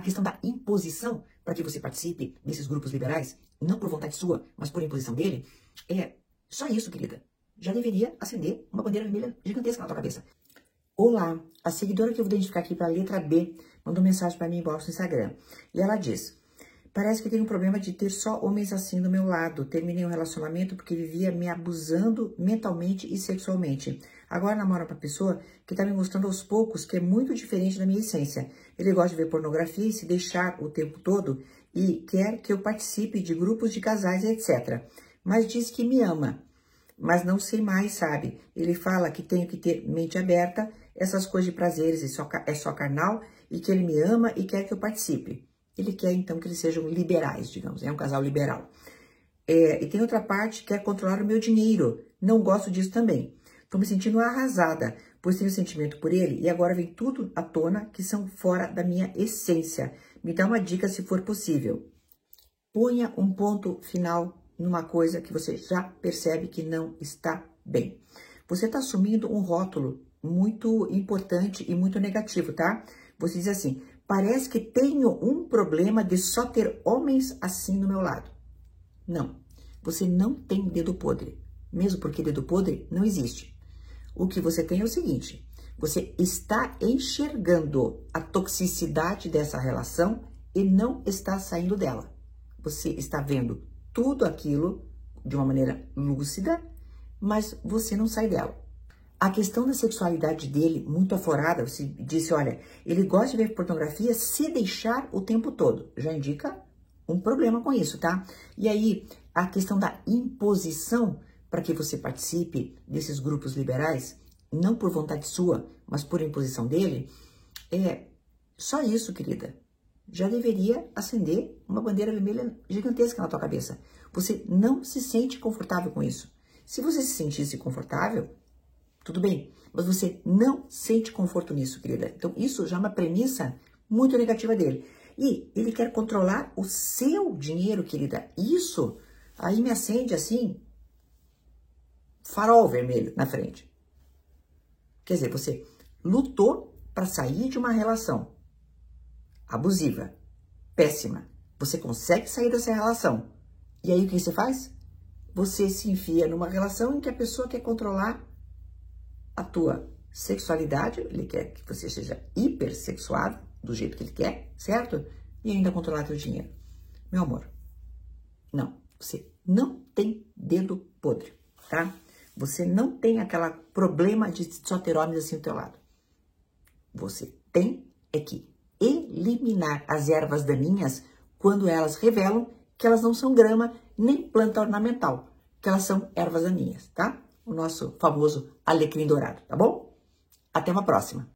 a questão da imposição para que você participe desses grupos liberais, não por vontade sua, mas por imposição dele, é só isso, querida. Já deveria acender uma bandeira vermelha gigantesca na tua cabeça. Olá, a seguidora que eu vou identificar aqui para a letra B mandou mensagem para mim embaixo no Instagram. E ela diz: Parece que tenho um problema de ter só homens assim do meu lado. Terminei um relacionamento porque vivia me abusando mentalmente e sexualmente. Agora namoro uma pessoa que está me mostrando aos poucos que é muito diferente da minha essência. Ele gosta de ver pornografia e se deixar o tempo todo e quer que eu participe de grupos de casais, etc. Mas diz que me ama. Mas não sei mais, sabe? Ele fala que tenho que ter mente aberta, essas coisas de prazeres é só, é só carnal e que ele me ama e quer que eu participe. Ele quer, então, que eles sejam liberais, digamos. É um casal liberal. É, e tem outra parte que é controlar o meu dinheiro. Não gosto disso também. Estou me sentindo arrasada, pois tenho sentimento por ele e agora vem tudo à tona que são fora da minha essência. Me dá uma dica se for possível. Ponha um ponto final numa coisa que você já percebe que não está bem. Você está assumindo um rótulo muito importante e muito negativo, tá? Você diz assim: Parece que tenho um problema de só ter homens assim no meu lado. Não, você não tem dedo podre, mesmo porque dedo podre não existe. O que você tem é o seguinte: você está enxergando a toxicidade dessa relação e não está saindo dela. Você está vendo tudo aquilo de uma maneira lúcida, mas você não sai dela. A questão da sexualidade dele, muito aforada, você disse, olha, ele gosta de ver pornografia se deixar o tempo todo. Já indica um problema com isso, tá? E aí, a questão da imposição para que você participe desses grupos liberais, não por vontade sua, mas por imposição dele, é só isso, querida. Já deveria acender uma bandeira vermelha gigantesca na tua cabeça. Você não se sente confortável com isso. Se você se sentisse confortável, tudo bem, mas você não sente conforto nisso, querida. Então, isso já é uma premissa muito negativa dele. E ele quer controlar o seu dinheiro, querida. Isso aí me acende assim, farol vermelho na frente. Quer dizer, você lutou para sair de uma relação abusiva, péssima. Você consegue sair dessa relação. E aí o que você faz? Você se enfia numa relação em que a pessoa quer controlar a tua sexualidade, ele quer que você seja hipersexuado, do jeito que ele quer, certo? E ainda controlar teu dinheiro. Meu amor, não. Você não tem dedo podre, tá? Você não tem aquele problema de só ter homens assim do teu lado. Você tem é que eliminar as ervas daninhas quando elas revelam que elas não são grama nem planta ornamental, que elas são ervas daninhas, tá? O nosso famoso alecrim dourado, tá bom? Até uma próxima!